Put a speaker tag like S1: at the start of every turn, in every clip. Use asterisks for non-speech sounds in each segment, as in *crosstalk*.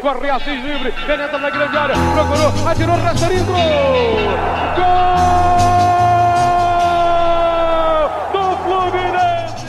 S1: corre Assis livre, penetra na grande área, procurou, atirou, rastreiro, gol! Fluminense!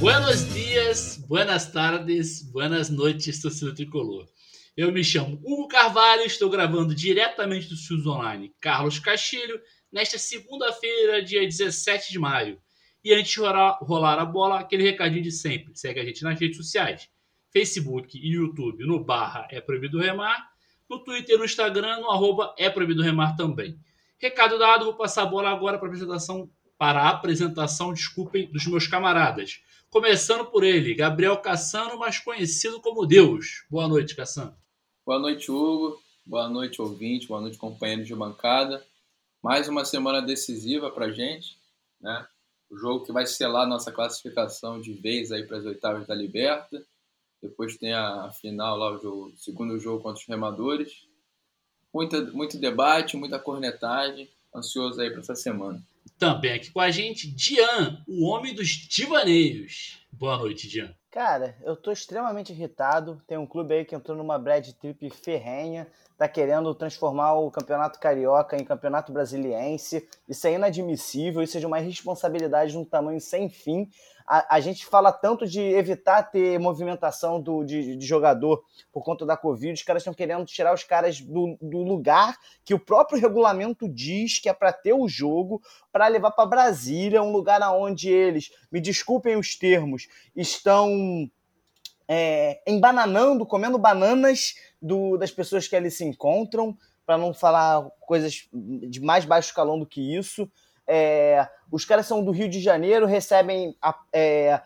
S2: Buenos dias, buenas tardes, buenas noites, torcida tricolor. Eu me chamo Hugo Carvalho, estou gravando diretamente do Studios Online Carlos Castilho, nesta segunda-feira, dia 17 de maio. E antes de rolar a bola, aquele recadinho de sempre. Segue a gente nas redes sociais. Facebook e YouTube no barra É Proibido Remar. No Twitter e no Instagram no arroba É Proibido Remar também. Recado dado, vou passar a bola agora para a apresentação, para a apresentação, desculpem, dos meus camaradas. Começando por ele, Gabriel Cassano, mais conhecido como Deus. Boa noite, Cassano.
S3: Boa noite, Hugo. Boa noite, ouvinte. Boa noite, companheiros de bancada. Mais uma semana decisiva para a gente, né? O jogo que vai selar nossa classificação de vez aí para as oitavas da Liberta. Depois tem a final lá, o jogo, segundo jogo contra os remadores. Muita, muito debate, muita cornetagem. Ansioso aí para essa semana.
S2: Também aqui com a gente, Dian, o homem dos divaneios. Boa noite, Dian.
S4: Cara, eu tô extremamente irritado. Tem um clube aí que entrou numa bad trip ferrenha, tá querendo transformar o Campeonato Carioca em Campeonato Brasiliense. Isso é inadmissível, isso é de uma irresponsabilidade de um tamanho sem fim a, a, gente fala tanto de evitar ter movimentação do, de, de jogador por conta da Covid, os caras estão querendo tirar os caras do, do lugar que o próprio regulamento diz que é para ter o jogo, para levar para Brasília, um lugar onde eles, me desculpem os termos, estão é, embananando, comendo bananas do, das pessoas que ali se encontram, para não falar coisas de mais baixo escalão do que isso. É, os caras são do Rio de Janeiro, recebem a, é,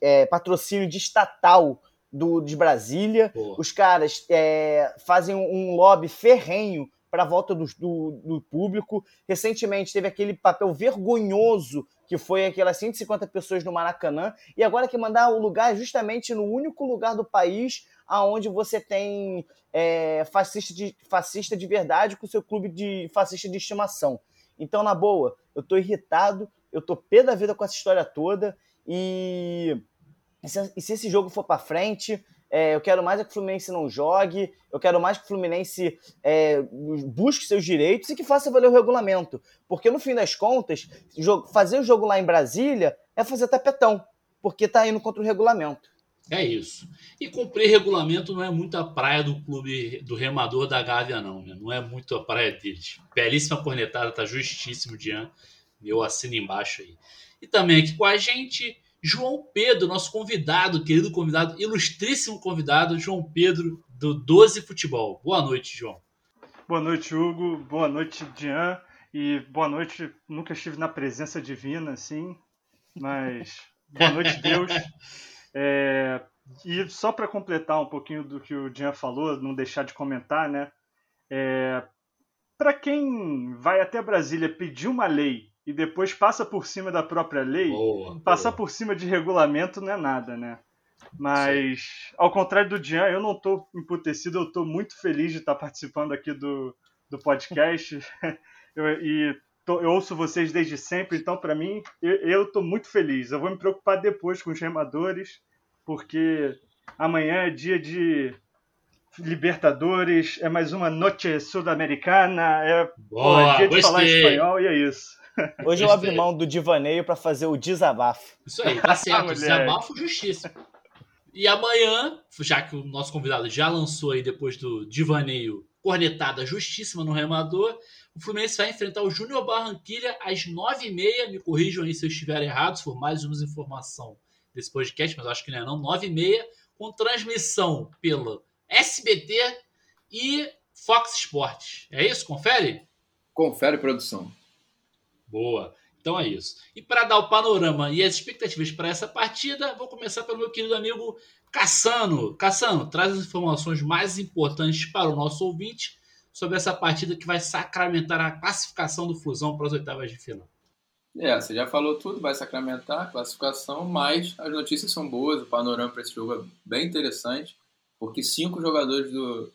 S4: é, patrocínio de estatal do, de Brasília. Os caras é, fazem um lobby ferrenho para a volta do, do, do, público. Recentemente teve aquele papel vergonhoso que foi aquelas 150 pessoas no Maracanã, e agora que mandar o lugar justamente no único lugar do país aonde você tem é, fascista, de, fascista de verdade com seu clube de fascista de estimação. Então, na boa, eu tô irritado, eu tô pé da vida com essa história toda e, e se, esse jogo for para frente, é, eu quero mais é que o Fluminense não jogue, eu quero mais que o Fluminense é, busque seus direitos e que faça valer o regulamento. Porque no fim das contas, fazer o jogo lá em Brasília é fazer tapetão, porque tá indo contra o regulamento.
S2: É isso. E cumprir regulamento não é muito a praia do clube do remador da Gávea, não. Né? Não é muito a praia deles. Belíssima cornetada, tá justíssimo, Dian. Meu assino embaixo aí. E também aqui com a gente, João Pedro, nosso convidado, querido convidado, ilustríssimo convidado, João Pedro, do 12 Futebol. Boa noite, João.
S5: Boa noite, Hugo. Boa noite, Dian. E boa noite. Nunca estive na presença divina, assim, mas boa noite, Deus. *laughs* É, e só para completar um pouquinho do que o Jean falou, não deixar de comentar, né? É, para quem vai até Brasília pedir uma lei e depois passa por cima da própria lei, boa, passar boa. por cima de regulamento não é nada, né? Mas, Sim. ao contrário do Jean, eu não estou emputecido, eu estou muito feliz de estar participando aqui do, do podcast. *laughs* eu, e tô, eu ouço vocês desde sempre, então, para mim, eu estou muito feliz. Eu vou me preocupar depois com os remadores, porque amanhã é dia de Libertadores, é mais uma noite sul-americana, é
S2: Boa,
S5: dia
S2: de
S5: gostei. falar espanhol e é isso.
S4: Hoje eu abri mão do divaneio para fazer o desabafo.
S2: Isso aí, tá certo. *laughs* desabafo justíssimo. E amanhã, já que o nosso convidado já lançou aí depois do divaneio cornetada justíssima no remador, o Fluminense vai enfrentar o Júnior Barranquilha às nove e meia. Me corrijam aí se eu estiver errado, se for mais uma informação desse podcast, mas acho que não é não, nove e meia, com transmissão pelo SBT e Fox Sports. É isso? Confere?
S3: Confere, produção.
S2: Boa. Então é isso. E para dar o panorama e as expectativas para essa partida, vou começar pelo meu querido amigo Cassano. Cassano, traz as informações mais importantes para o nosso ouvinte sobre essa partida que vai sacramentar a classificação do Fusão para as oitavas de final.
S3: É, você já falou tudo, vai sacramentar a classificação, mas as notícias são boas, o panorama para esse jogo é bem interessante, porque cinco jogadores do,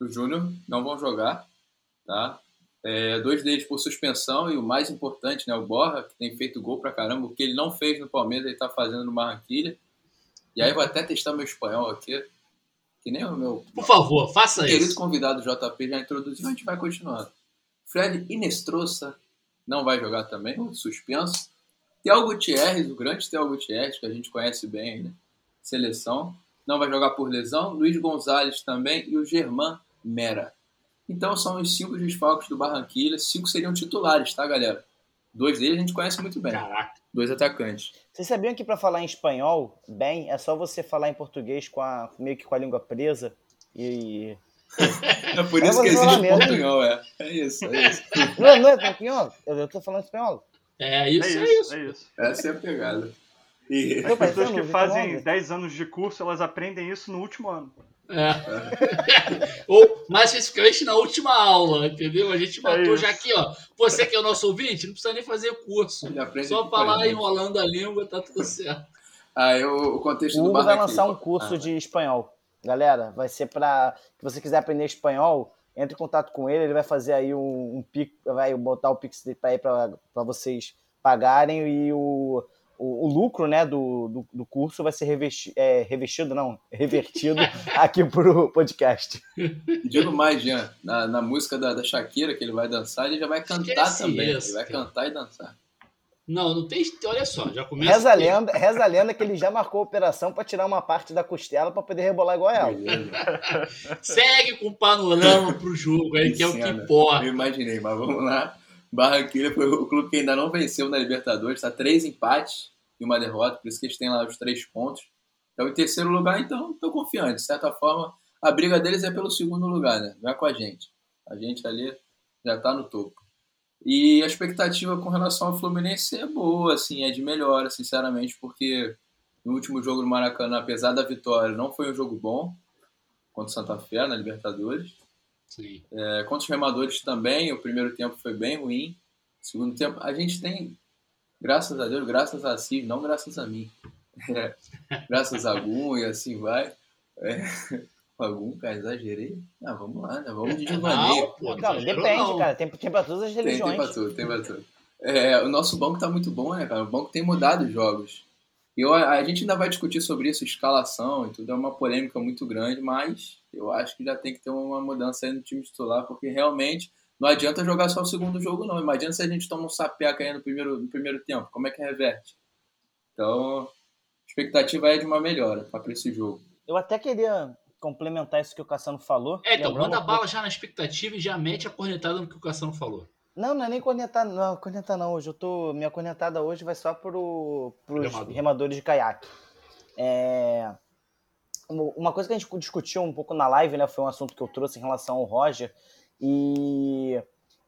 S3: do Júnior não vão jogar, tá? É, dois deles por suspensão e o mais importante, né, o Borra, que tem feito gol pra caramba, o que ele não fez no Palmeiras, ele está fazendo no Barranquilha. E aí vou até testar meu espanhol aqui, que nem o meu
S2: Por favor, faça
S3: querido
S2: isso.
S3: convidado JP já introduziu, a gente vai continuando. Fred Inestrosa não vai jogar também, suspenso. Theo Gutierrez, o grande Theo Gutierrez, que a gente conhece bem, né? seleção, não vai jogar por lesão. Luiz Gonzalez também e o Germán Mera. Então são os cinco desfalques do Barranquilla. Cinco seriam titulares, tá, galera? Dois deles a gente conhece muito bem.
S2: Caraca.
S3: Dois atacantes.
S4: Vocês sabiam que para falar em espanhol, bem, é só você falar em português com a, meio que com a língua presa e... *laughs*
S3: É por
S4: É
S3: isso que
S4: você falar
S3: existe
S4: mesmo.
S3: portunhol, é. É isso, é isso.
S4: Não, não é espanhol? Eu, eu tô falando espanhol.
S2: É isso,
S5: é
S2: é
S5: isso, é isso.
S3: Essa é a pegada. E...
S5: As pessoas que fazem
S4: Longa.
S5: 10 anos de curso, elas aprendem isso no último ano.
S2: É. *laughs* Ou, mais especificamente, na última aula, entendeu? A gente botou
S5: isso.
S2: já aqui, ó. Você que é o nosso ouvinte, não precisa nem fazer curso. Só falar
S3: gente.
S2: enrolando a língua, tá tudo certo.
S3: Aí o, o contexto
S4: O
S3: do
S4: Hugo vai lançar um curso
S3: Ah,
S4: de espanhol. Galera, vai ser para se você quiser aprender espanhol, entre em contato com ele, ele vai fazer aí um, um pic, vai botar o pix para aí para vocês pagarem e o, o, o lucro, né, do, do, do curso vai ser revesti, é, revestido, não, *laughs* revertido aqui pro podcast.
S3: Digo mais, Jean, na, na música da, da Shakira que ele vai dançar, ele já vai cantar
S2: Esquece
S3: também.
S2: isso,
S3: ele vai
S2: cara.
S3: cantar e dançar.
S2: Não, não tem. Olha só, já começa.
S4: Reza a lenda, reza a lenda que ele já marcou a operação para tirar uma parte da costela para poder rebolar igual ela.
S2: Segue com o panorama pro jogo aí, que é o que importa.
S3: Eu imaginei, mas vamos lá. Barranquilla foi o clube que ainda não venceu na Libertadores, está três empates e uma derrota, por isso que eles têm lá os três pontos. Então, em terceiro lugar, então, estou confiante. De certa forma, a briga deles é pelo segundo lugar, né? Não é com a gente. A gente ali já está no topo. E a expectativa com relação ao Fluminense é boa, assim, é de melhora, sinceramente, porque no último jogo do Maracanã, apesar da vitória, não foi um jogo bom contra o Santa Fé na Libertadores.
S2: Sim.
S3: É, contra os remadores também, o primeiro tempo foi bem ruim. Segundo tempo, a gente tem, graças a Deus, graças a si, não graças a mim. É, graças a Gum e assim vai. É, *laughs* Agum, cara, exagerei. Ah, vamos lá, né? Vamos de devaneio.
S2: Não,
S4: Não, depende,
S2: não.
S4: cara. Tem, tem pra todas as
S3: Tem,
S4: religiões.
S3: tem pra tudo, tem pra tudo. É, o nosso banco tá muito bom, né, cara? O banco tem mudado os jogos. E eu, a gente ainda vai discutir sobre isso, escalação e tudo, é uma polêmica muito grande, mas eu acho que já tem que ter uma mudança aí no time titular, porque realmente não adianta jogar só o segundo jogo, não. Imagina se a gente toma um sapeca aí no primeiro, no primeiro tempo, como é que reverte? Então, a expectativa é de uma melhora para esse jogo.
S4: Eu até queria complementar isso que o Cassano falou.
S2: É, então, manda
S4: um
S2: bala já na expectativa e já mete a cornetada no que o Cassano falou.
S4: Não, não é nem cornetar, não, cornetar não. Hoje eu tô. Minha cornetada hoje vai só pro, pros
S2: Remador.
S4: remadores de caiaque. É, Uma coisa que a gente discutiu um pouco na live, né? Foi um assunto que eu trouxe em relação ao Roger. E,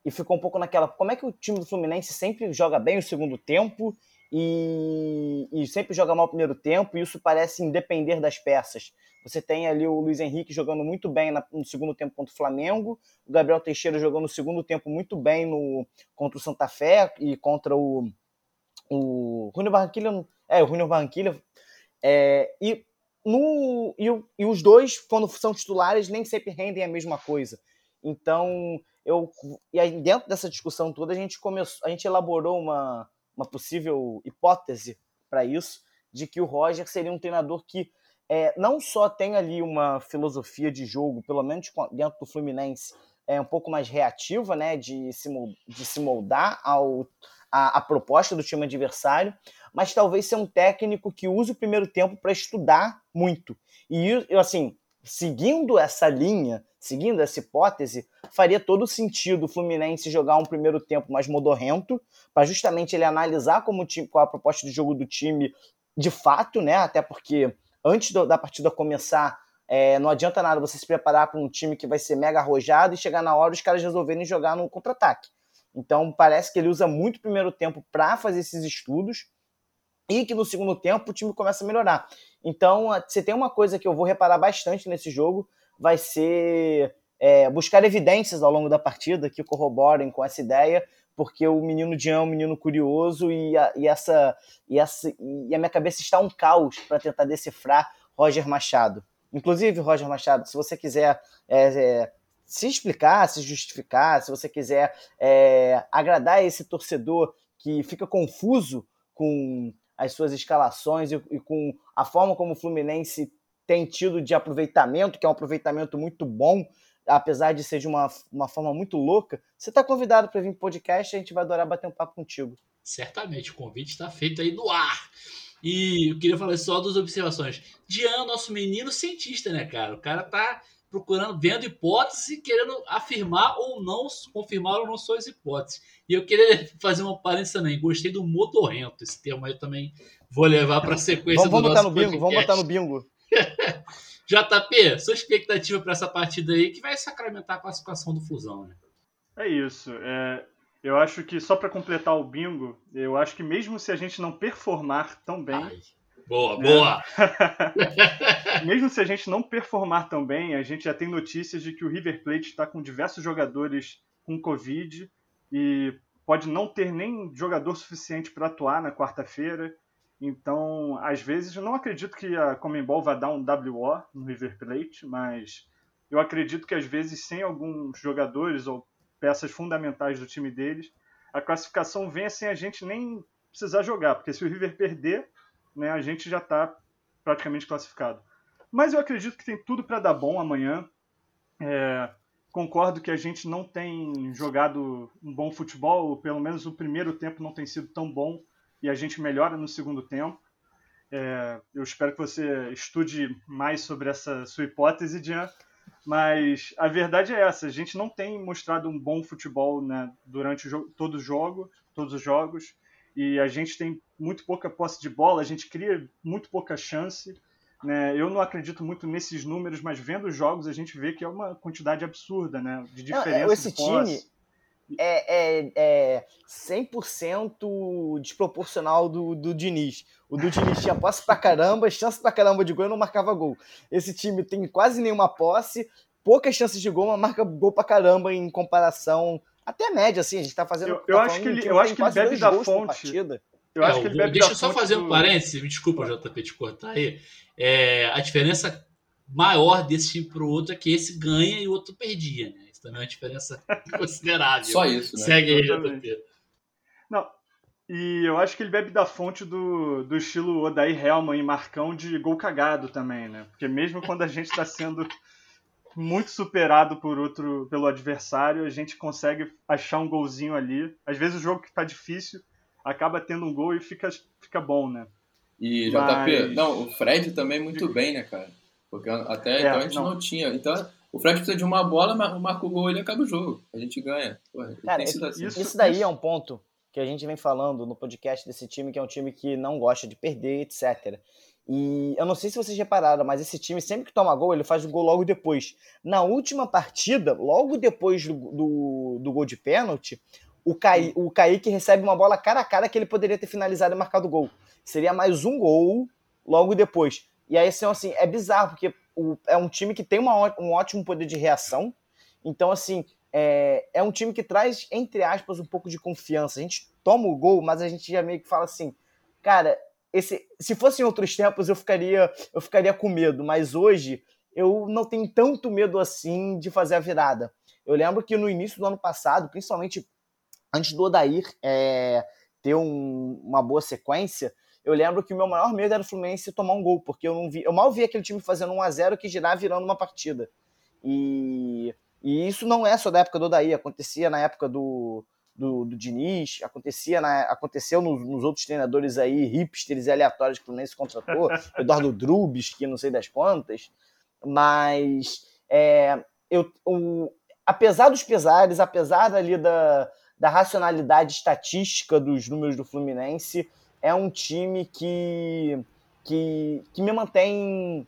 S4: e ficou um pouco naquela. Como é que o time do Fluminense sempre joga bem o segundo tempo e, e sempre joga mal o primeiro tempo, e isso parece independer das peças. Você tem ali o Luiz Henrique jogando muito bem no segundo tempo contra o Flamengo, o Gabriel Teixeira jogando no segundo tempo muito bem no, contra o Santa Fé e contra o, o Júnior Barranquilla. É, o Júnior Barranquilla. É, e, no, e, e os dois, quando são titulares, nem sempre rendem a mesma coisa. Então, eu, e aí dentro dessa discussão toda, a gente começou, a gente elaborou uma, uma possível hipótese para isso, de que o Roger seria um treinador que é, não só tem ali uma filosofia de jogo, pelo menos dentro do Fluminense, é um pouco mais reativa, né, de se, de se moldar ao, a, a proposta do time adversário, mas talvez ser um técnico que use o primeiro tempo para estudar muito. E eu, assim, seguindo essa linha, seguindo essa hipótese, faria todo sentido o Fluminense jogar um primeiro tempo mais modorrento, para justamente ele analisar como time, qual a proposta de jogo do time de fato, né? Até porque antes do- da partida começar, é, não adianta nada você se preparar para um time que vai ser mega arrojado e chegar na hora os caras resolverem jogar no contra-ataque. Então parece que ele usa muito o primeiro tempo para fazer esses estudos e que no segundo tempo o time começa a melhorar. Então, você tem uma coisa que eu vou reparar bastante nesse jogo, vai ser é, buscar evidências ao longo da partida que corroborem com essa ideia, porque o menino Jean é um menino curioso e a, e essa, e, essa, e a minha cabeça está um caos para tentar decifrar Roger Machado. Inclusive, Roger Machado, se você quiser é, é, se explicar, se justificar, se você quiser é, agradar esse torcedor que fica confuso com as suas escalações e, e com a forma como o Fluminense tem tido de aproveitamento, que é um aproveitamento muito bom, apesar de ser de uma, uma forma muito louca, você está convidado para vir para o podcast, a gente vai adorar bater um papo contigo.
S2: Certamente, o convite está feito aí no ar. E eu queria falar só duas observações. Dian, nosso menino cientista, né, cara? O cara tá procurando, vendo hipóteses e querendo afirmar ou não, confirmar ou não suas hipóteses. E eu queria fazer uma parênteses também. Gostei do motorrento. Esse termo aí eu também vou levar para a sequência
S4: vamos,
S2: do
S4: vamos
S2: nosso
S4: botar no bingo, Vamos botar no bingo. *laughs*
S2: JP, sua expectativa para essa partida aí que vai sacramentar a classificação do Fusão, né?
S5: É isso. É, eu acho que, só para completar o bingo, eu acho que mesmo se a gente não performar tão bem. Ai,
S2: boa, né? boa! *laughs*
S5: mesmo se a gente não performar tão bem, a gente já tem notícias de que o River Plate está com diversos jogadores com Covid e pode não ter nem jogador suficiente para atuar na quarta-feira. Então, às vezes, eu não acredito que a Comembol vá dar um WO no River Plate, mas eu acredito que às vezes, sem alguns jogadores ou peças fundamentais do time deles, a classificação vem sem a gente nem precisar jogar, porque se o River perder, né, a gente já está praticamente classificado. Mas eu acredito que tem tudo para dar bom amanhã. É, concordo que a gente não tem jogado um bom futebol, ou pelo menos o primeiro tempo não tem sido tão bom e a gente melhora no segundo tempo. É, eu espero que você estude mais sobre essa sua hipótese, Jean. Mas a verdade é essa: a gente não tem mostrado um bom futebol né, durante todo o jogo, todos os jogos, e a gente tem muito pouca posse de bola, a gente cria muito pouca chance. Né? Eu não acredito muito nesses números, mas vendo os jogos a gente vê que é uma quantidade absurda né, de diferença.
S4: Não, esse
S5: de posse.
S4: time é, é, é 100% desproporcional do, do Diniz. O do Diniz tinha posse pra caramba, chance pra caramba de gol e não marcava gol. Esse time tem quase nenhuma posse, poucas chances de gol, mas marca gol pra caramba em comparação até média, assim. A gente tá fazendo.
S5: Eu, eu
S4: tá
S5: acho que ele, eu acho que ele bebe da fonte.
S2: Eu acho é, que ele bebe deixa eu só fazer um parênteses, me desculpa, JP, te cortar aí. É, a diferença maior desse time pro outro é que esse ganha e o outro perdia, né? também é uma diferença *laughs* considerável.
S3: Só isso, né?
S2: Segue aí, JP.
S5: Não, e eu acho que ele bebe da fonte do, do estilo Odair Helman e Marcão de gol cagado também, né? Porque mesmo quando a gente está sendo muito superado por outro, pelo adversário, a gente consegue achar um golzinho ali. Às vezes o jogo que está difícil acaba tendo um gol e fica, fica bom, né?
S3: E JP, Mas... não, o Fred também muito bem, né, cara? Porque até é, então a gente não. não tinha. Então o Fred precisa de uma bola, marca o gol e acaba o jogo. A gente ganha. Porra,
S4: Cara, assim. isso, isso daí é um ponto que a gente vem falando no podcast desse time, que é um time que não gosta de perder, etc. E eu não sei se vocês repararam, mas esse time, sempre que toma gol, ele faz o gol logo depois. Na última partida, logo depois do, do, do gol de pênalti, o, Caí, o Kaique recebe uma bola cara a cara que ele poderia ter finalizado e marcado o gol. Seria mais um gol logo depois. E aí, assim, assim é bizarro, porque o, é um time que tem uma, um ótimo poder de reação. Então, assim, é, é um time que traz, entre aspas, um pouco de confiança. A gente toma o gol, mas a gente já meio que fala assim, cara, esse, se fosse em outros tempos eu ficaria, eu ficaria com medo, mas hoje eu não tenho tanto medo assim de fazer a virada. Eu lembro que no início do ano passado, principalmente antes do Odair é, ter um, uma boa sequência, eu lembro que o meu maior medo era o Fluminense tomar um gol, porque eu não vi, eu mal vi aquele time fazendo 1 a 0 que girar virando uma partida. E, e isso não é só da época do Odaí, acontecia na época do, do, do Diniz, acontecia na, aconteceu nos, nos, outros treinadores aí, hipsters e aleatórios que o Fluminense contratou, *laughs* Eduardo Drubis, que não sei das quantas, mas é, eu, o, apesar dos pesares, apesar ali da, da racionalidade estatística dos números do Fluminense, é um time que, que, que me mantém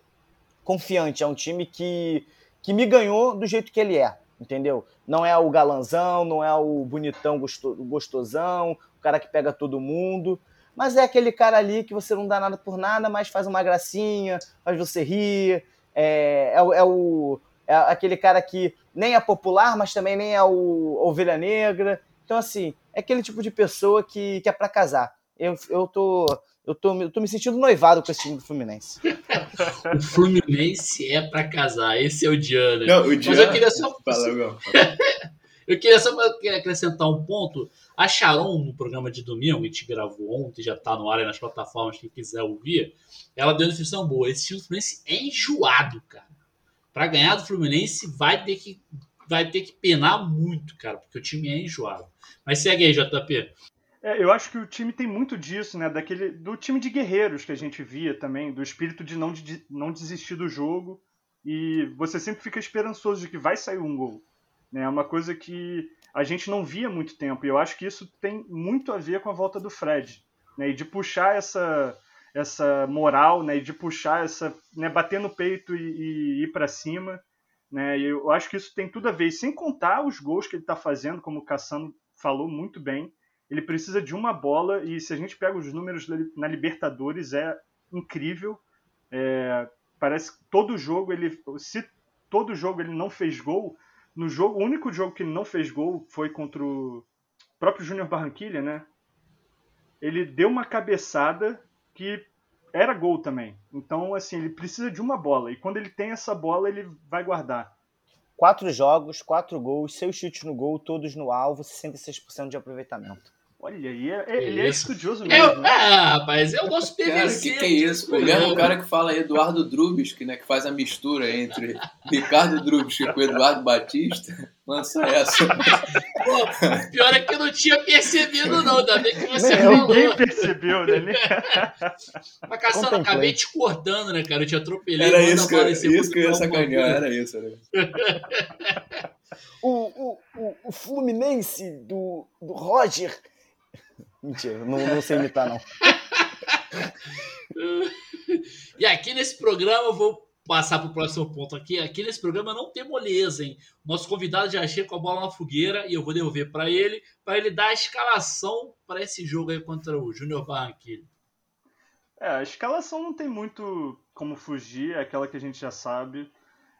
S4: confiante, é um time que, que me ganhou do jeito que ele é, entendeu? Não é o galanzão, não é o bonitão gostosão, o cara que pega todo mundo, mas é aquele cara ali que você não dá nada por nada, mas faz uma gracinha, faz você rir, é, é, é o, é aquele cara que nem é popular, mas também nem é o ovelha negra. Então, assim, é aquele tipo de pessoa que, que é para casar eu, eu, tô, eu, tô, eu tô me sentindo noivado com esse time do Fluminense.
S2: o Fluminense é para casar, esse é o Diana.
S3: Não, o Diana... Mas *laughs* *laughs* eu queria só. Fala,
S2: Eu queria só acrescentar um ponto. A Sharon, no programa de domingo, que a gente gravou ontem, já tá no ar aí nas plataformas, quem quiser ouvir, ela deu uma descrição boa. Esse time do Fluminense é enjoado, cara. Pra ganhar do Fluminense vai ter que, vai ter que penar muito, cara, porque o time é enjoado. Mas segue aí, JP.
S5: É, eu acho que o time tem muito disso, né? Daquele, do time de guerreiros que a gente via também, do espírito de não, de não desistir do jogo. E você sempre fica esperançoso de que vai sair um gol. Né? É uma coisa que a gente não via muito tempo. E eu acho que isso tem muito a ver com a volta do Fred. Né? E de puxar essa, essa moral, né? E de puxar essa. Né? bater no peito e, e ir para cima. Né? E eu acho que isso tem tudo a ver. E sem contar os gols que ele está fazendo, como o Cassano falou muito bem. Ele precisa de uma bola e se a gente pega os números na Libertadores é incrível. É, parece que todo jogo ele, se todo jogo ele não fez gol, no jogo, o único jogo que ele não fez gol foi contra o próprio Júnior Barranquilha, né? Ele deu uma cabeçada que era gol também. Então, assim, ele precisa de uma bola. E quando ele tem essa bola, ele vai guardar.
S4: Quatro jogos, quatro gols, seus chutes no gol, todos no alvo, 66% de aproveitamento.
S5: Olha, aí, é, é, ele é estudioso mesmo.
S2: Eu, né? Ah, rapaz, eu gosto de
S3: Cara, o que, que é isso? O mesmo cara que fala Eduardo Drubisky, né? Que faz a mistura entre *laughs* Ricardo Drubisky com Eduardo Batista. Lança essa.
S2: Pô, pior é que eu não tinha percebido, não. Ainda bem que você falou.
S5: Ninguém percebeu, né? *laughs*
S2: Mas, Cassano, acabei te cortando, né, cara? Eu te atropelei.
S3: Era isso que, eu- isso que eu ia sacanear, era isso. Era isso. *laughs*
S4: O, o, o, o Fluminense do, do Roger. Mentira, não, não sei imitar, não. *laughs*
S2: E aqui nesse programa, eu vou passar para o próximo ponto aqui. Aqui nesse programa não tem moleza, hein? Nosso convidado já chega com a bola na fogueira e eu vou devolver para ele, para ele dar a escalação para esse jogo aí contra o Júnior Barranquilla.
S5: É, a escalação não tem muito como fugir, é aquela que a gente já sabe.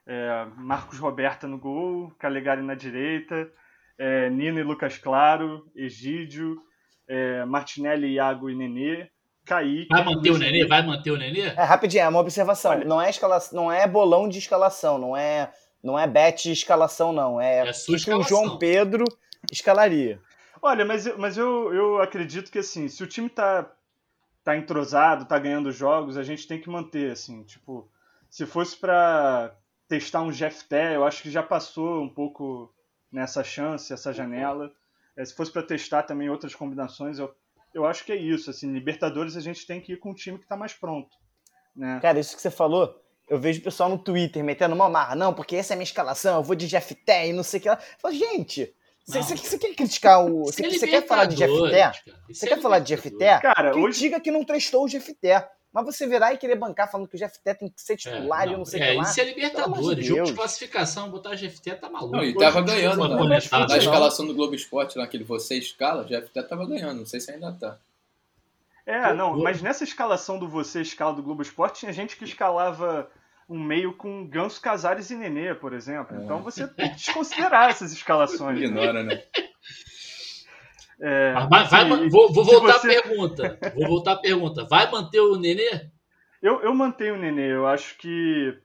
S5: É, Marcos Roberta no gol, Calegari na direita, é, Nino e Lucas Claro, Egídio, é, Martinelli, Iago e Nenê, Kaique.
S2: Vai manter o Nenê? Vai manter o Nenê?
S4: É, rapidinho, é uma observação.
S5: Olha.
S4: Não é escalação, não é bolão de escalação, não é, não é bet escalação, não. É,
S2: É
S4: o
S2: sua
S4: que o. João Pedro escalaria.
S5: Olha, mas, eu- mas eu, eu acredito que assim, se o time tá, tá entrosado, tá ganhando jogos, a gente tem que manter, assim, tipo, se fosse pra testar um Jefté, eu acho que já passou um pouco nessa chance, essa janela. É, se fosse pra testar também outras combinações, eu, eu acho que é isso, assim, Libertadores a gente tem que ir com um time que tá mais pronto, né?
S4: Cara, isso que você falou, eu vejo o pessoal no Twitter metendo uma marra. Não, porque essa é a minha escalação, eu vou de Jeff Té e não sei o que lá. Eu falo, gente, você, quer criticar o.
S2: Isso
S4: Você,
S2: é
S4: quer falar de Jeff Você
S2: é
S4: quer falar de Jeff?
S5: Cara, hoje,
S4: Critica que não testou o Jeff Té. Mas você virar e querer bancar falando que o Jeff Té tem que ser titular e eu não sei o
S2: é,
S4: que lá.
S2: isso é Libertadores.
S4: de
S2: Jogo de
S4: Deus.
S2: classificação, botar a GFT tá maluco.
S3: Não, e tava
S2: o
S3: ganhando,
S2: foi
S3: né? Na
S4: Não.
S3: escalação do Globo Esporte, lá que ele você escala, já até tava ganhando. Não sei se ainda tá.
S5: É, não,
S2: Pô,
S5: mas nessa escalação do você escala do Globo Esporte, tinha gente que escalava um meio com Ganso Casares e Nenê, por exemplo. Então você tem que desconsiderar essas escalações. né?
S3: Ignora, né?
S5: É,
S2: vai- vai-
S5: assim,
S2: vou, vou
S5: se
S2: voltar
S5: você-
S2: à pergunta. Vou voltar à pergunta. Vai manter o Nenê?
S5: eu, eu mantenho o Nenê, eu acho que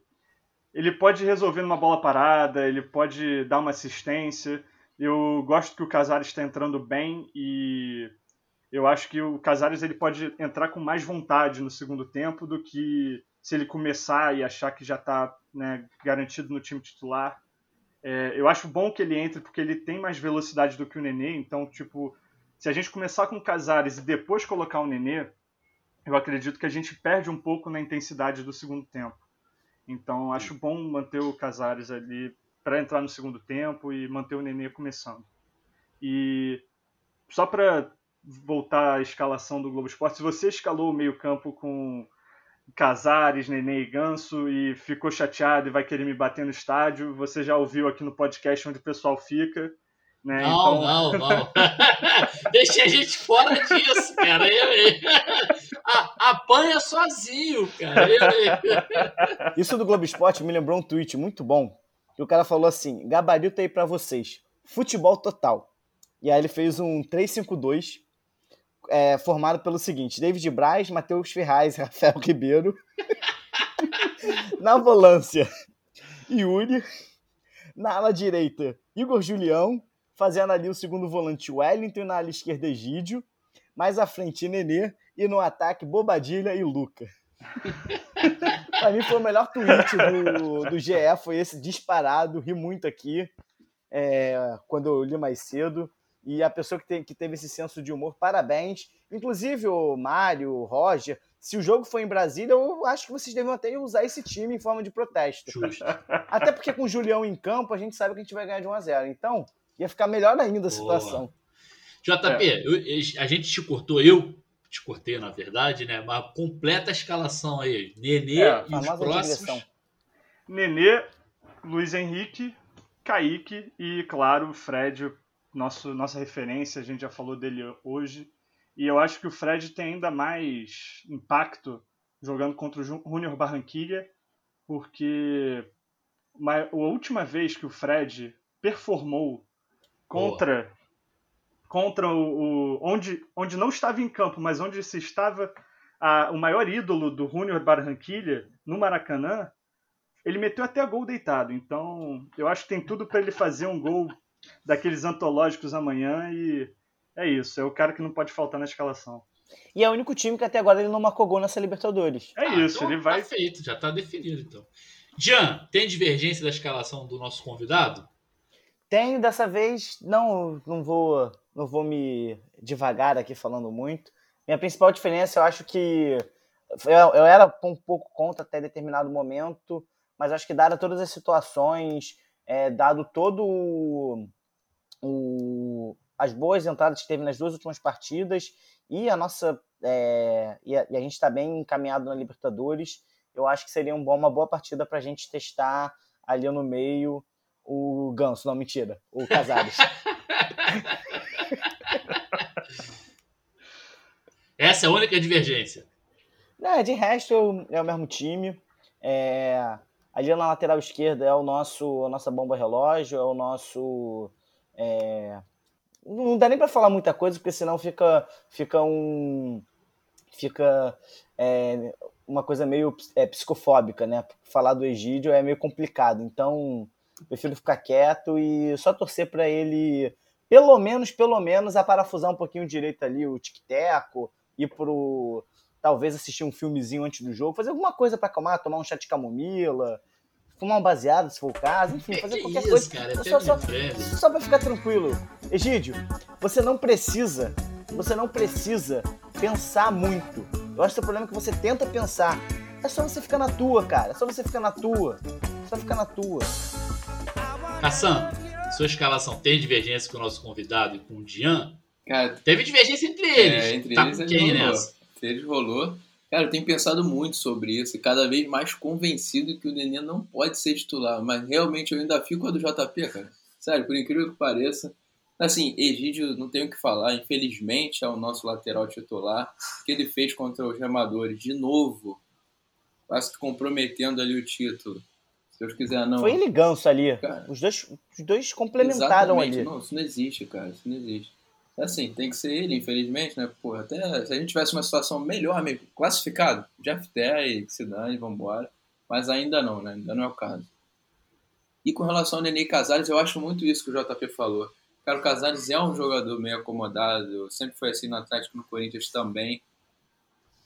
S5: ele pode resolver numa bola parada, ele pode dar uma assistência. Eu gosto que o Casares está entrando bem e eu acho que o Casares ele pode entrar com mais vontade no segundo tempo do que se ele começar e achar que já está garantido no time titular. É, eu acho bom que ele entre porque ele tem mais velocidade do que o Nenê, então, tipo, se a gente começar com o Casares e depois colocar o Nenê, eu acredito que a gente perde um pouco na intensidade do segundo tempo. Então, acho bom manter o Casares ali para entrar no segundo tempo e manter o Nenê começando. E só para voltar à escalação do Globo Esporte, se você escalou o meio-campo com Casares, Nenê e Ganso e ficou chateado e vai querer me bater no estádio, você já ouviu aqui no podcast onde o pessoal fica. Né?
S2: Não,
S5: então,
S2: não, *laughs* não. *laughs* Deixa a gente fora disso, cara. Eu, eu. A- apanha sozinho, cara. Eu, eu.
S4: Isso do Globo Esporte me lembrou um tweet muito bom. Que o cara falou assim: gabarito aí pra vocês. Futebol total. E aí ele fez um 3-5-2 é, formado pelo seguinte: David Braz, Matheus Ferraz, *laughs* Rafael Ribeiro. *laughs* Na volância, Yuri. Na ala direita, Igor Julião, fazendo ali o segundo volante Wellington na ala esquerda Egídio, mais à frente Nenê e no ataque Bobadilha e Luca. *laughs* pra mim foi o melhor tweet do, do GE, foi esse disparado, ri muito aqui é, quando eu li mais cedo. E a pessoa que, tem, que teve esse senso de humor, parabéns. Inclusive o Mário, o Roger, se o jogo for em Brasília, eu acho que vocês devem até usar esse time em forma de protesto.
S2: Justo. *laughs*
S4: Até porque com o Julião em campo, a gente sabe que a gente vai ganhar de 1 a 0 Então, ia ficar melhor ainda a situação.
S2: JP, é. eu, a gente te cortou, eu te cortei, na verdade, né? Mas completa a escalação aí. Nenê é, e os próximos. Digressão.
S5: Nenê, Luiz Henrique, Kaique e, claro, Fred, nosso, nossa referência, a gente já falou dele hoje. E eu acho que o Fred tem ainda mais impacto jogando contra o Junior Barranquilla, porque a última vez que o Fred performou contra contra o, o, onde onde não estava em campo, mas onde se estava a, o maior ídolo do Junior Barranquilla no Maracanã, ele meteu até gol deitado. Então, eu acho que tem tudo para ele fazer um gol daqueles antológicos amanhã e é isso, é o cara que não pode faltar na escalação.
S4: E é o único time que até agora ele não marcou gol nessa Libertadores.
S5: É isso, então, ele vai.
S2: Tá feito, já tá definido então. Jean, tem divergência da escalação do nosso convidado?
S4: Tenho, dessa vez não, não vou não vou me devagar aqui falando muito. Minha principal diferença, eu acho que eu, eu era um pouco contra até determinado momento, mas acho que dada todas as situações, é, dado todo o, o, as boas entradas que teve nas duas últimas partidas e a nossa é, e, a, e, a, gente está bem encaminhado na Libertadores, eu acho que seria um bom, uma boa partida para a gente testar ali no meio o Ganso, não, mentira, o Casares. *laughs*
S2: Essa é a única divergência.
S4: É, de resto é o mesmo time. É, ali na lateral esquerda é o nosso, a nossa bomba relógio, é o nosso é, não dá nem para falar muita coisa, porque senão fica, fica um. Fica é, uma coisa meio é, psicofóbica, né? Falar do Egídio é meio complicado. Então, prefiro ficar quieto e só torcer para ele, pelo menos, pelo menos, a parafusar um pouquinho direito ali o tic-teco, ir pro. Talvez assistir um filmezinho antes do jogo, fazer alguma coisa para acalmar, tomar um chá de camomila, fumar um baseado, se for o caso, enfim, fazer que qualquer
S2: isso,
S4: coisa.
S2: Cara, é
S4: só, só, só pra ficar tranquilo. Egídio, você não precisa, você não precisa pensar muito. Eu acho que o problema é que você tenta pensar. É só você ficar na tua, cara. É só você ficar na tua. É só ficar na tua.
S2: Hassan, sua escalação tem divergência com o nosso convidado e com o Dian?
S3: Cara,
S2: Teve divergência entre eles.
S3: É, entre
S2: tá
S3: eles
S2: com
S3: ele
S2: quem
S3: rolou.
S2: nessa?
S3: Entre eles rolou. Cara, eu tenho pensado muito sobre isso e cada vez mais convencido que o Nenê não pode ser titular. Mas realmente eu ainda fico com a do JP, cara. Sério, por incrível que pareça. Assim, Egídio não tenho o que falar. Infelizmente é o nosso lateral titular. O que ele fez contra os remadores, de novo, quase que comprometendo ali o título. Se Deus quiser, não.
S4: Foi ele ganso ali. Cara, os, dois, os dois complementaram ali.
S3: Não, isso não existe, cara. Isso não existe. Assim, tem que ser ele, infelizmente, né? Pô, até se a gente tivesse uma situação melhor, mesmo, classificado, Jeff Terry, que se dane, vambora. Mas ainda não, né? Ainda não é o caso. E com relação ao Nenê Casares, eu acho muito isso que o JP falou. Cara, o Casares é um jogador meio acomodado, sempre foi assim no Atlético, no Corinthians também.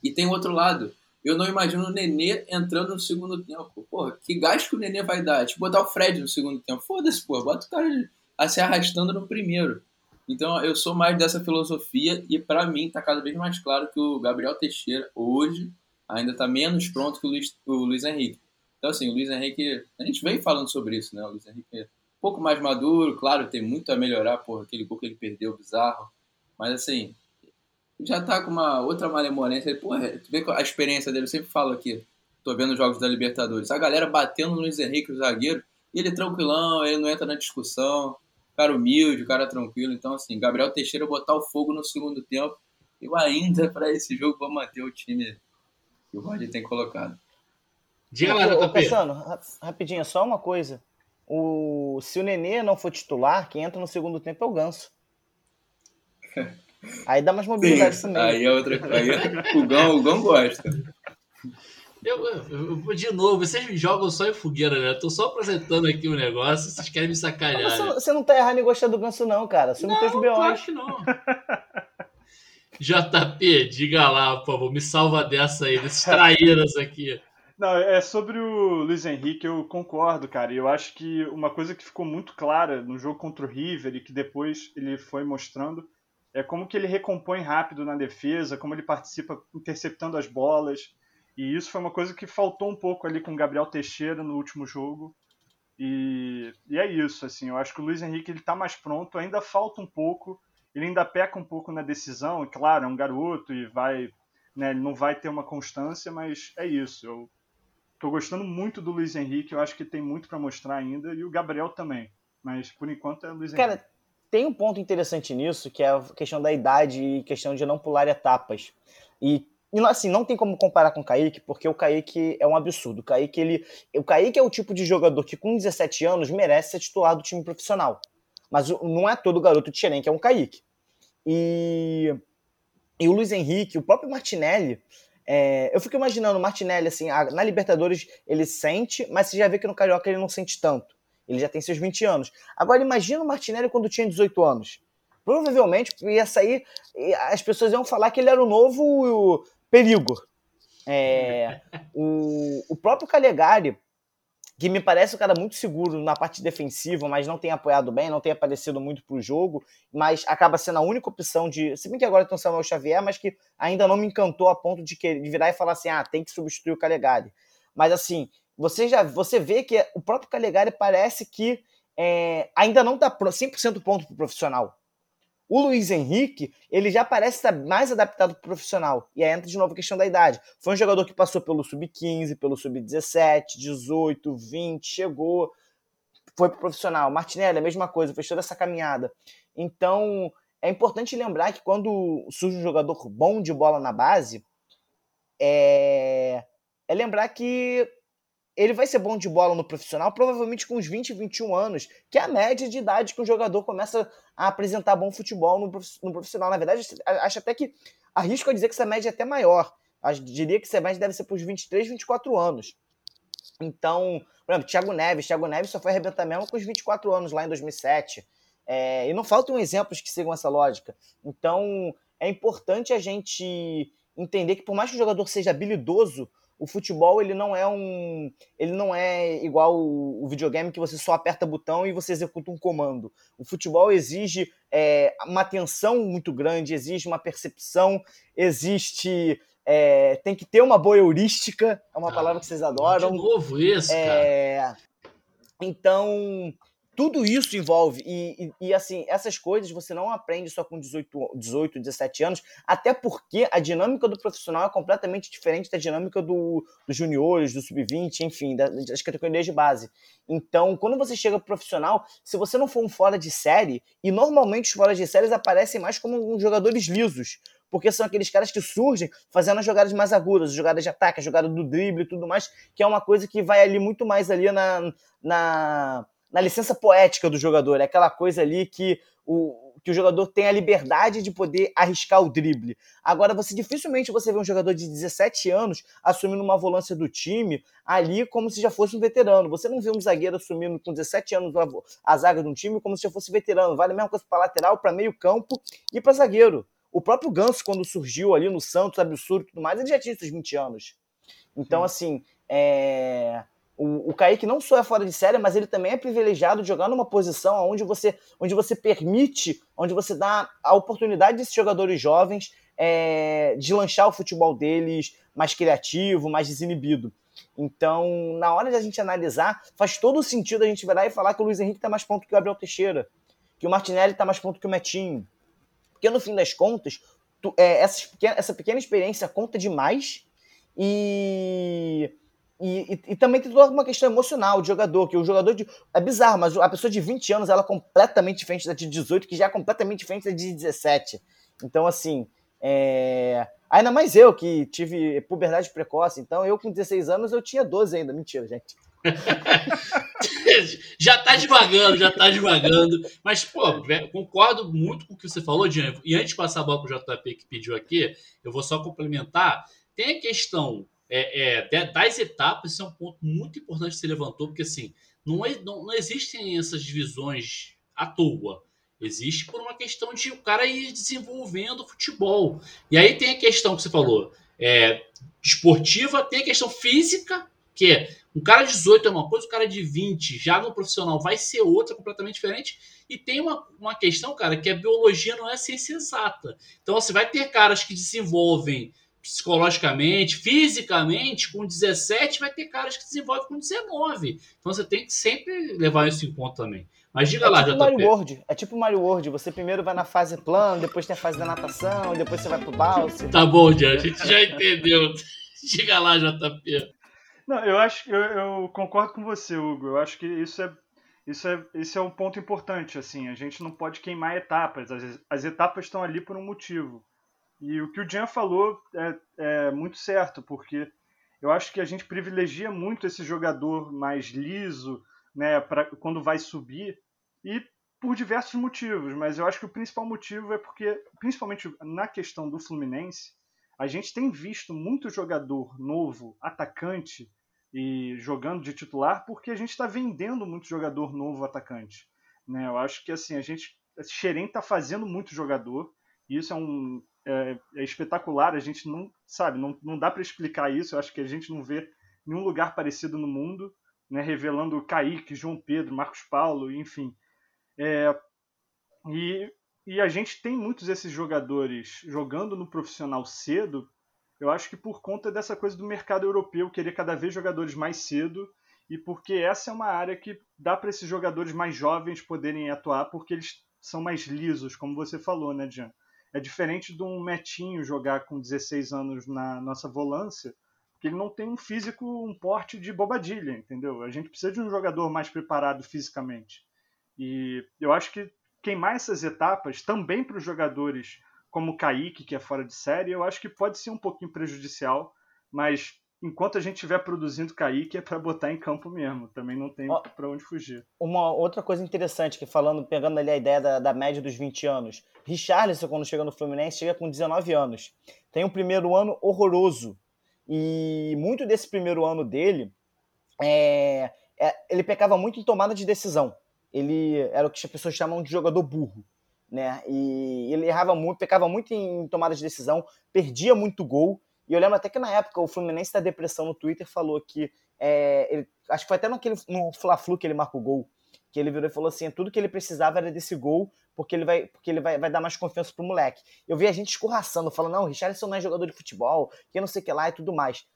S3: E tem outro lado. Eu não imagino o Nenê entrando no segundo tempo. Porra, que gasto que o Nenê vai dar? Tipo, botar o Fred no segundo tempo. Foda-se, pô. Bota o cara a se arrastando no primeiro. Então eu sou mais dessa filosofia e para mim tá cada vez mais claro que o Gabriel Teixeira hoje ainda está menos pronto que o Luiz, o Luiz Henrique. Então assim, o Luiz Henrique, a gente vem falando sobre isso, né? O Luiz Henrique é um pouco mais maduro, claro, tem muito a melhorar por aquele gol que ele perdeu bizarro, mas assim, já tá com uma outra malemolência. Porra, tu vê a experiência dele, eu sempre falo aqui, tô vendo os jogos da Libertadores, a galera batendo no Luiz Henrique, o zagueiro, e ele tranquilão, ele não entra na discussão, cara humilde, cara tranquilo. Então, assim, Gabriel Teixeira botar o fogo no segundo tempo. Eu ainda, *laughs* para esse jogo, vou manter o time que o Roger tem colocado.
S2: Diga lá,
S4: Ô, Cassano, rapidinho, só uma coisa. O, se o Nenê não for titular, quem entra no segundo tempo é o Ganso. *laughs* Aí dá mais mobilidade
S3: Sim,
S4: também.
S3: Aí é outra coisa. o, Gão, o Gão gosta.
S2: Eu, eu, eu, de novo, vocês me jogam só em fogueira, né? Eu tô só apresentando aqui o um negócio, vocês querem me sacanear.
S4: Você, né? você, não tá errado em gostar do ganso, não, cara. Assume teus B.O.
S2: Claro que não. JP, diga lá, por favor, me salva dessa aí, desses *laughs* traíras aqui.
S5: Não, é sobre o Luiz Henrique, eu concordo, cara. E eu acho que uma coisa que ficou muito clara no jogo contra o River e que depois ele foi mostrando é como que ele recompõe rápido na defesa, como ele participa interceptando as bolas. E isso foi uma coisa que faltou um pouco ali com o Gabriel Teixeira no último jogo. E, e é isso, assim, eu acho que o Luiz Henrique ele tá mais pronto, ainda falta um pouco, ele ainda peca um pouco na decisão, e claro, é um garoto e vai, né, ele não vai ter uma constância, mas é isso. Eu Tô gostando muito do Luiz Henrique, eu acho que tem muito para mostrar ainda, e o Gabriel também. Mas por enquanto é o Luiz
S4: Cara,
S5: Henrique.
S4: tem um ponto interessante nisso, que é a questão da idade e questão de não pular etapas. E assim, não tem como comparar com o Kaique, porque o Kaique é um absurdo. O Kaique, ele, o Kaique é o tipo de jogador que com 17 anos merece ser titular do time profissional. Mas não é todo garoto de Xerém que é um Kaique. E, e o Luiz Henrique, o próprio Martinelli, é, eu fico imaginando o Martinelli, assim, a, na Libertadores ele sente, mas você já vê que no Carioca ele não sente tanto. Ele já tem seus 20 anos. Agora imagina o Martinelli quando tinha 18 anos. Provavelmente ia sair, as pessoas iam falar que ele era o novo perigo. É, o, o próprio Calegari, que me parece um cara muito seguro na parte defensiva, mas não tem apoiado bem, não tem aparecido muito pro jogo, mas acaba sendo a única opção de. Se bem que agora tem o Samuel Xavier, mas que ainda não me encantou a ponto de, que, de virar e falar assim: ah, tem que substituir o Calegari. Mas assim, você já você vê que o próprio Calegari parece que é, ainda não tá 100% pronto pro profissional. O Luiz Henrique, ele já parece estar mais adaptado para o profissional. E aí entra de novo a questão da idade. Foi um jogador que passou pelo sub-15, pelo sub-17, 18, 20, chegou, foi para o profissional. Martinelli, a mesma coisa, fez toda essa caminhada. Então, é importante lembrar que quando surge um jogador bom de bola na base, é, é lembrar que ele vai ser bom de bola no profissional, provavelmente com uns 20, 21 anos, que é a média de idade que um jogador começa a apresentar bom futebol no profissional. Na verdade, acho até que arrisco a dizer que essa média é até maior. Eu diria que essa média deve ser para os 23, 24 anos. Então, por exemplo, Thiago Neves. Thiago Neves só foi arrebentar mesmo com os 24 anos, lá em 2007. É, e não faltam exemplos que sigam essa lógica. Então, é importante a gente entender que, por mais que o jogador seja habilidoso, o futebol ele não é um ele não é igual o, videogame que você só aperta botão e você executa um comando. O futebol exige é, uma atenção muito grande exige uma percepção existe é, tem que ter uma boa heurística é uma ah, palavra que vocês adoram.
S2: de novo isso
S4: é, então tudo isso envolve, e, e, e, assim, essas coisas você não aprende só com 18, 18, 17 anos, até porque a dinâmica do profissional é completamente diferente da dinâmica do, dos juniores, do sub-20, enfim, das categorias de base. Então, quando você chega pro profissional, se você não for um fora de série, e normalmente os fora de séries aparecem mais como jogadores lisos, porque são aqueles caras que surgem fazendo as jogadas mais agudas, as jogadas de ataque, a jogada do drible e tudo mais, que é uma coisa que vai ali muito mais ali na, na na licença poética do jogador. É aquela coisa ali que o, que o jogador tem a liberdade de poder arriscar o drible. Agora, você dificilmente você vê um jogador de 17 anos assumindo uma volância do time ali como se já fosse um veterano. Você não vê um zagueiro assumindo com 17 anos a zaga de um time como se já fosse veterano. Vale a mesma coisa para lateral, para meio campo e para zagueiro. O próprio Ganso, quando surgiu ali no Santos, absurdo e tudo mais, ele já tinha esses 20 anos. Então, Sim. assim, é o, o Kaique não só é fora de série, mas ele também é privilegiado de jogar numa posição onde você, onde você permite, onde você dá a oportunidade desses jogadores jovens é, de lanchar o futebol deles mais criativo, mais desinibido. Então, na hora de a gente analisar, faz todo sentido a gente virar e falar que o Luiz Henrique está mais pronto que o Gabriel Teixeira, que o Martinelli está mais pronto que o Metinho. Porque no fim das contas, tu, é, essa, pequena, essa pequena experiência conta demais e e, e, e, também tem toda uma questão emocional de jogador, que o jogador de. É bizarro, mas a pessoa de 20 anos ela é completamente diferente da de 18, que já é completamente diferente da de 17. Então, assim. É... Ainda mais eu, que tive puberdade precoce. Então, eu com 16 anos, eu tinha 12 ainda. Mentira, gente. *laughs*
S2: já tá devagando, já tá devagando. Mas, pô, concordo muito com o que você falou, Diego. E antes de passar a bola pro JP que pediu aqui, eu vou só complementar. Tem a questão é, é, das etapas, isso é um ponto muito importante que você levantou, porque assim, não, é, não, não existem essas divisões à toa. Existe por uma questão de o cara ir desenvolvendo futebol. E aí tem a questão que você falou, é, esportiva, tem a questão física, que é um cara de 18 é uma coisa, o cara de 20 já no profissional vai ser outra, completamente diferente. E tem uma, uma questão, cara, que a biologia não é ciência exata. Então você vai ter caras que desenvolvem psicologicamente, fisicamente, com 17, vai ter caras que desenvolvem com 19. Então você tem que sempre levar isso em conta também. Mas diga
S4: é
S2: lá,
S4: tipo Mario World. É tipo Mario World. Você primeiro vai na fase plano, depois tem a fase da natação, depois você vai pro balse.
S2: Tá bom, Jean, a gente já entendeu. *laughs* diga lá, JP.
S5: Não, eu acho eu, eu concordo com você, Hugo. Eu acho que isso é isso é, esse é um ponto importante, assim, a gente não pode queimar etapas, as, as etapas estão ali por um motivo. E o que o Jean falou é, é muito certo, porque eu acho que a gente privilegia muito esse jogador mais liso, né, pra, quando vai subir, e por diversos motivos, mas eu acho que o principal motivo é porque, principalmente na questão do Fluminense, a gente tem visto muito jogador novo, atacante, e jogando de titular, porque a gente está vendendo muito jogador novo atacante. Né? Eu acho que assim, a gente. Xerém está fazendo muito jogador, e isso é um, é, é espetacular, a gente não sabe, não, não dá para explicar isso, eu acho que a gente não vê nenhum lugar parecido no mundo, né, revelando Kaique, João Pedro, Marcos Paulo, enfim. É, e, e a gente tem muitos desses jogadores jogando no profissional cedo, eu acho que por conta dessa coisa do mercado europeu querer cada vez jogadores mais cedo e porque essa é uma área que dá para esses jogadores mais jovens poderem atuar porque eles são mais lisos, como você falou, né, Jean? É diferente de um Metinho jogar com 16 anos na nossa volância, porque ele não tem um físico, um porte de bobadilha, entendeu? A gente precisa de um jogador mais preparado fisicamente. E eu acho que queimar essas etapas também para os jogadores como o Kaique, que é fora de série, eu acho que pode ser um pouquinho prejudicial, mas enquanto a gente estiver produzindo Kaique, é para botar em campo mesmo. Também não tem para onde fugir.
S4: Uma outra coisa interessante, que falando, pegando ali a ideia da, da média dos 20 anos. Richarlison, quando chega no Fluminense, chega com 19 anos. Tem um primeiro ano horroroso. E muito desse primeiro ano dele, é, é, ele pecava muito em tomada de decisão. Ele era o que as pessoas chamam de jogador burro. Né? E ele errava muito, pecava muito em tomada de decisão, perdia muito gol. E eu lembro até que na época o Fluminense da Depressão no Twitter falou que. É, ele, acho que foi até naquele, no Fla-Flu que ele marcou o gol. Que ele virou e falou assim: tudo que ele precisava era desse gol, porque ele vai, porque ele vai, vai dar mais confiança pro moleque. Eu vi a gente escorraçando, falando: não, o Richarlison não é jogador de futebol, que não sei o que lá e tudo mais.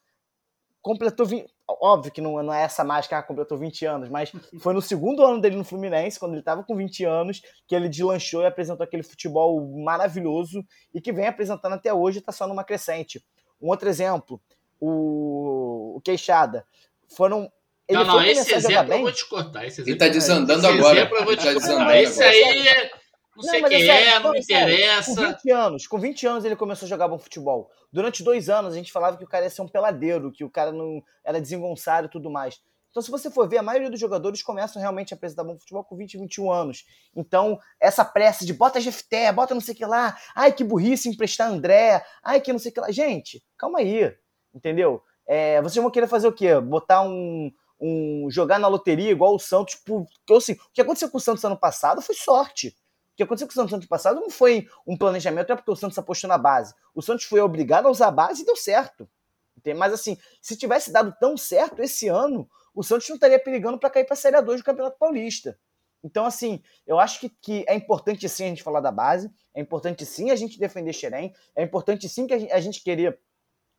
S4: Completou 20, óbvio que não, não é essa mágica, ah, completou 20 anos, mas *laughs* foi no segundo ano dele no Fluminense, quando ele estava com 20 anos, que ele deslanchou e apresentou aquele futebol maravilhoso e que vem apresentando até hoje, está só numa crescente. Um outro exemplo, o, o Queixada. Foram.
S2: Ele não, não, esse exemplo eu vou te cortar. Esse
S3: ele está desandando esse agora. Exemplo eu vou te
S2: tá cortar. Esse aí é. Não, sei quem é, é, não me interessa.
S4: Com 20 anos, com 20 anos ele começou a jogar bom futebol. Durante dois anos a gente falava que o cara ia ser um peladeiro, que o cara não era desengonçado e tudo mais. Então, se você for ver, a maioria dos jogadores começam realmente a apresentar bom futebol com 20, 21 anos. Então, essa pressa de bota GFT, bota não sei o que lá, ai que burrice emprestar André, ai que não sei o que lá. Gente, calma aí, entendeu? É, vocês vão querer fazer o quê? Botar um, um. jogar na loteria igual o Santos. Porque, assim, o que aconteceu com o Santos ano passado foi sorte. O que aconteceu com o Santos ano passado não foi um planejamento, é porque o Santos apostou na base. O Santos foi obrigado a usar a base e deu certo. Mas assim, se tivesse dado tão certo esse ano, o Santos não estaria perigando para cair para a Série 2 do Campeonato Paulista. Então, assim, eu acho que, que é importante sim a gente falar da base, é importante sim a gente defender Xerém, é importante sim que a gente, a gente querer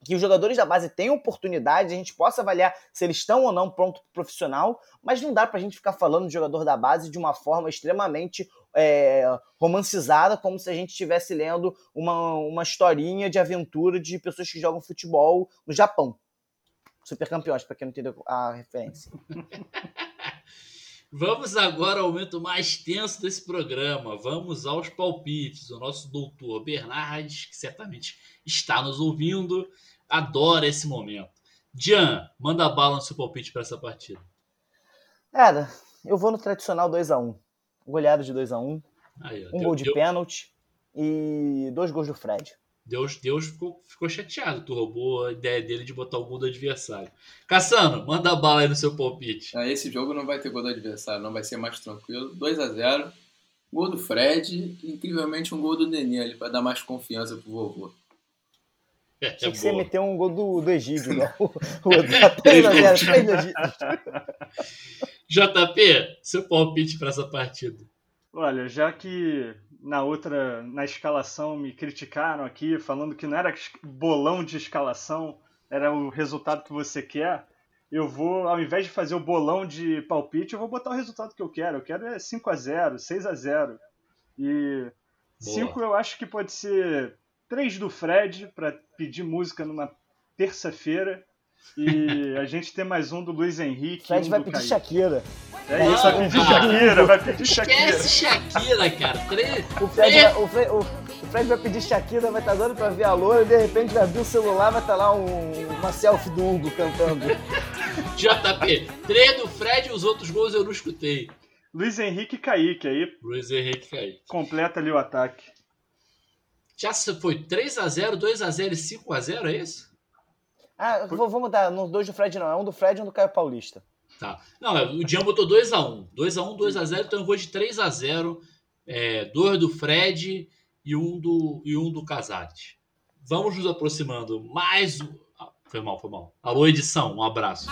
S4: que os jogadores da base tenham oportunidade, a gente possa avaliar se eles estão ou não pronto para profissional, mas não dá para a gente ficar falando de jogador da base de uma forma extremamente é, romancizada, como se a gente estivesse lendo uma, uma historinha de aventura de pessoas que jogam futebol no Japão. Super campeões, para quem não entendeu a referência. *laughs*
S2: Vamos agora ao momento mais tenso desse programa. Vamos aos palpites. O nosso doutor Bernardes, que certamente está nos ouvindo, adora esse momento. Jean, manda bala no seu palpite para essa partida.
S4: Cara, eu vou no tradicional 2x1. Goleado de 2x1. um gol de eu... pênalti e dois gols do Fred.
S2: Deus, Deus ficou, ficou chateado. Tu roubou a ideia dele de botar o gol do adversário. Cassano, manda a bala aí no seu palpite.
S3: Ah, esse jogo não vai ter gol do adversário, não vai ser mais tranquilo. 2 a 0 Gol do Fred incrivelmente, um gol do Nenê ali, para dar mais confiança pro vovô.
S4: É, Tinha é que você meter um gol do, do Egídio, né? *laughs* O, o, o 3 a 0 3 do Egídio. *laughs*
S2: JP, seu palpite para essa partida.
S5: Olha, já que na outra, na escalação, me criticaram aqui, falando que não era bolão de escalação, era o resultado que você quer. Eu vou, ao invés de fazer o bolão de palpite, eu vou botar o resultado que eu quero. Eu quero é 5 a 0 6 a 0 E 5 eu acho que pode ser 3 do Fred, para pedir música numa terça-feira. E *laughs* a gente tem mais um do Luiz Henrique.
S4: Fred
S5: um
S4: vai pedir
S5: Kaique.
S4: Shakira.
S5: É isso, vai pedir Shakira, vai pedir Shakira.
S2: Esquece Shakira, cara. Três...
S4: O Fred, vai, o, Fred, o, o Fred vai pedir Shakira, vai estar dando pra ver a loura e de repente vai abrir o celular, vai estar lá um, uma selfie do Hugo cantando. *laughs*
S2: JP, três do Fred e os outros gols eu não escutei.
S5: Luiz Henrique e Kaique aí.
S2: Luiz Henrique e Kaique.
S5: Completa ali o ataque.
S2: Já foi 3x0, 2x0 e 5x0, é isso?
S4: Ah, vou, vou mudar. No dois do Fred não. É um do Fred e um do Caio Paulista.
S2: Tá. Não, o Dian botou 2x1. 2x1, 2x0, então eu vou de 3x0. É, dois do Fred e um do, e um do Casares. Vamos nos aproximando mais. Ah, foi mal, foi mal. Alô, edição, um abraço.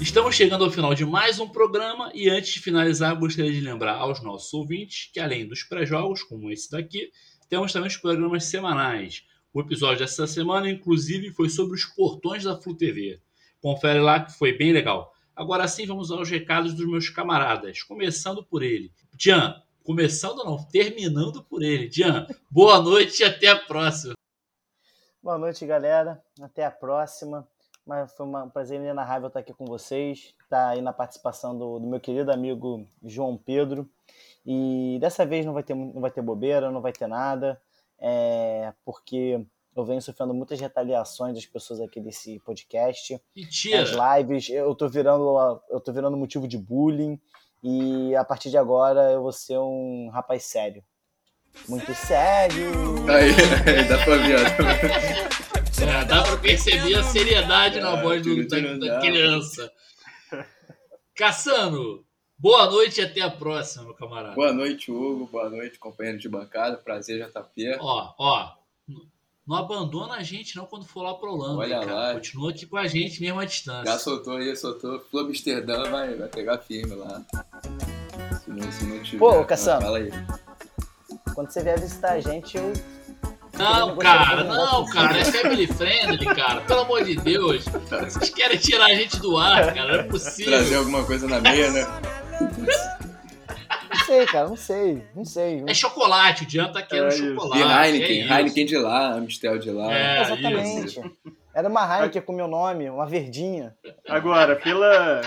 S2: Estamos chegando ao final de mais um programa e antes de finalizar, gostaria de lembrar aos nossos ouvintes que, além dos pré-jogos, como esse daqui, temos também os programas semanais. O episódio dessa semana, inclusive, foi sobre os portões da Flu TV. Confere lá que foi bem legal. Agora sim, vamos aos recados dos meus camaradas, começando por ele. Dian, começando não, terminando por ele. Dian, boa noite e até a próxima.
S4: Boa noite, galera. Até a próxima. Mas foi um prazer inenarrável estar aqui com vocês. Estar aí na participação do, do, meu querido amigo João Pedro. E dessa vez não vai ter, não vai ter bobeira, não vai ter nada, é, porque eu venho sofrendo muitas retaliações das pessoas aqui desse podcast.
S2: Mentira!
S4: As lives, eu tô virando, eu tô virando motivo de bullying. E a partir de agora eu vou ser um rapaz sério. Muito sério!
S3: Aí, aí *laughs* dá pra ver.
S2: É, dá pra perceber a seriedade na voz do, da, da criança. Cassano, boa noite e até a próxima, meu camarada.
S3: Boa noite, Hugo. Boa noite, companheiro de bancada. Prazer, JP.
S2: Ó, ó, não abandona a gente não quando for lá pro Holanda.
S3: Olha
S2: cara.
S3: lá.
S2: Continua aqui com a gente mesmo à distância.
S3: Já soltou aí, soltou. Flu Amsterdã vai, vai pegar firme lá. Se não, se não tiver.
S4: Pô, Cassano.
S3: Fala aí.
S4: Quando você vier visitar a gente, eu
S2: não, cara, não, cara, é family friendly, cara. Pelo amor de Deus. Vocês querem tirar a gente do ar, cara, não é possível.
S3: Trazer alguma coisa na meia, né? *laughs*
S4: Não sei, cara, não sei, não sei.
S2: É chocolate, o Dian tá querendo
S3: é
S2: chocolate.
S3: De Heineken,
S2: é
S3: Heineken de lá, Amstel de lá.
S2: É,
S4: Exatamente.
S2: Isso.
S4: Era uma Heineken com meu nome, uma verdinha.
S5: Agora, pela,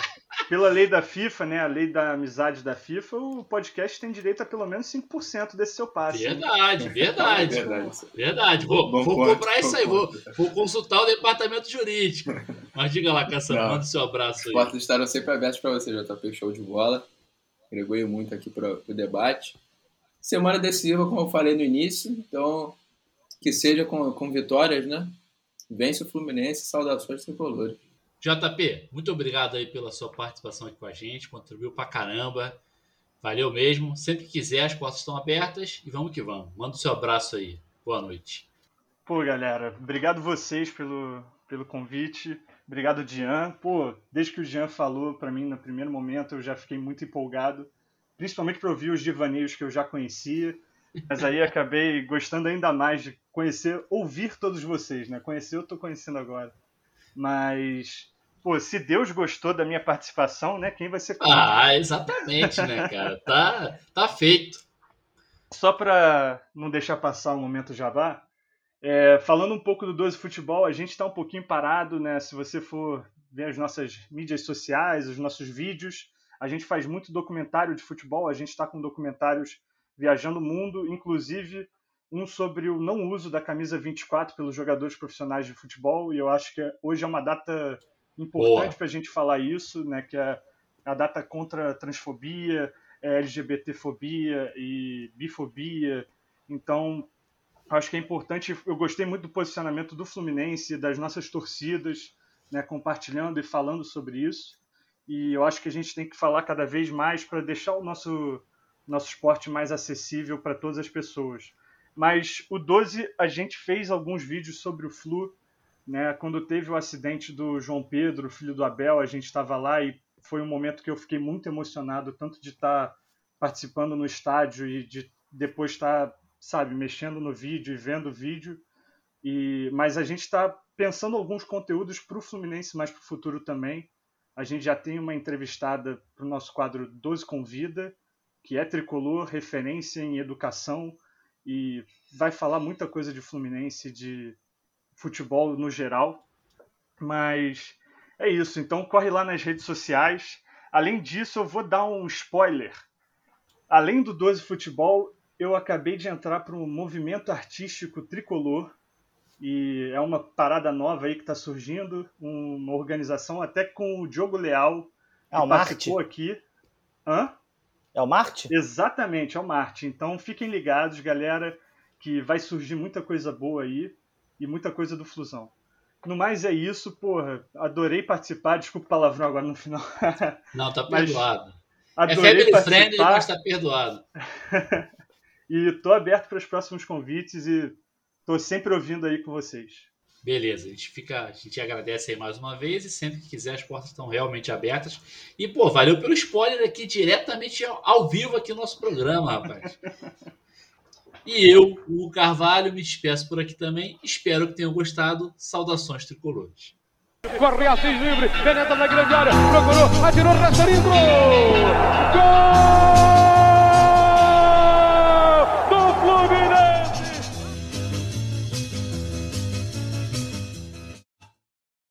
S5: pela lei da FIFA, né, a lei da amizade da FIFA, o podcast tem direito a pelo menos 5% desse seu passe.
S2: Verdade, verdade.
S3: Verdade.
S2: Verdade. Vou,
S3: Bom
S2: vou
S3: ponto,
S2: cobrar isso aí, vou, vou consultar o departamento jurídico. Mas diga lá, Cassano,
S3: Não.
S2: manda o seu abraço
S3: As
S2: aí.
S3: portas estarão sempre abertas para você, JP. Show de bola. Agregou muito aqui para o debate. Semana decisiva, como eu falei no início, então que seja com, com vitórias, né? Vence o Fluminense, saudações tricolores.
S2: JP, muito obrigado aí pela sua participação aqui com a gente, contribuiu pra caramba. Valeu mesmo. Sempre que quiser, as portas estão abertas e vamos que vamos. Manda o seu abraço aí. Boa noite.
S5: Pô, galera, obrigado vocês pelo, pelo convite. Obrigado, Dian. Pô, desde que o Dian falou pra mim no primeiro momento, eu já fiquei muito empolgado. Principalmente para ouvir os divaneios que eu já conhecia. Mas aí *laughs* acabei gostando ainda mais de conhecer, ouvir todos vocês, né? Conhecer eu tô conhecendo agora. Mas, pô, se Deus gostou da minha participação, né? Quem vai ser contra?
S2: Ah, exatamente, né, cara? Tá, tá feito.
S5: Só para não deixar passar o momento jabá, é, falando um pouco do 12 Futebol, a gente está um pouquinho parado, né? Se você for ver as nossas mídias sociais, os nossos vídeos, a gente faz muito documentário de futebol, a gente está com documentários viajando o mundo, inclusive um sobre o não uso da camisa 24 pelos jogadores profissionais de futebol, e eu acho que hoje é uma data importante para a gente falar isso, né? Que é a data contra a transfobia, é, LGBTfobia e bifobia. Então, acho que é importante. Eu gostei muito do posicionamento do Fluminense, das nossas torcidas, né, compartilhando e falando sobre isso. E eu acho que a gente tem que falar cada vez mais para deixar o nosso, nosso esporte mais acessível para todas as pessoas. Mas o 12, a gente fez alguns vídeos sobre o Flu. Né? Quando teve o acidente do João Pedro, filho do Abel, a gente estava lá e foi um momento que eu fiquei muito emocionado, tanto de estar tá participando no estádio e de depois estar, tá, sabe, mexendo no vídeo e vendo o vídeo. E, mas a gente está pensando alguns conteúdos para o Fluminense, mais para o futuro também. A gente já tem uma entrevistada para o nosso quadro 12 Convida, que é tricolor, referência em educação e vai falar muita coisa de Fluminense, de futebol no geral. Mas é isso, então corre lá nas redes sociais. Além disso, eu vou dar um spoiler. Além do 12 Futebol, eu acabei de entrar para um movimento artístico tricolor e é uma parada nova aí que está surgindo, uma organização até com o Diogo Leal,
S4: que ah, participou
S5: Marte? aqui. Hã?
S4: É o Marte?
S5: Exatamente, é o Marte. Então fiquem ligados, galera, que vai surgir muita coisa boa aí e muita coisa do Flusão. No mais é isso, porra. Adorei participar, desculpa o palavrão agora no final.
S2: Não, tá *laughs* perdoado. é family participar. friendly, mas tá perdoado. *laughs*
S5: e tô aberto para os próximos convites e Estou sempre ouvindo aí com vocês.
S2: Beleza, a gente fica, a gente agradece aí mais uma vez e sempre que quiser as portas estão realmente abertas. E pô, valeu pelo spoiler aqui diretamente ao, ao vivo aqui no nosso programa, rapaz. E eu, o Carvalho, me despeço por aqui também. Espero que tenham gostado. Saudações tricolores.
S1: Corre Assis livre, penetra na grande área, procurou, atirou, Rasterinho, gol!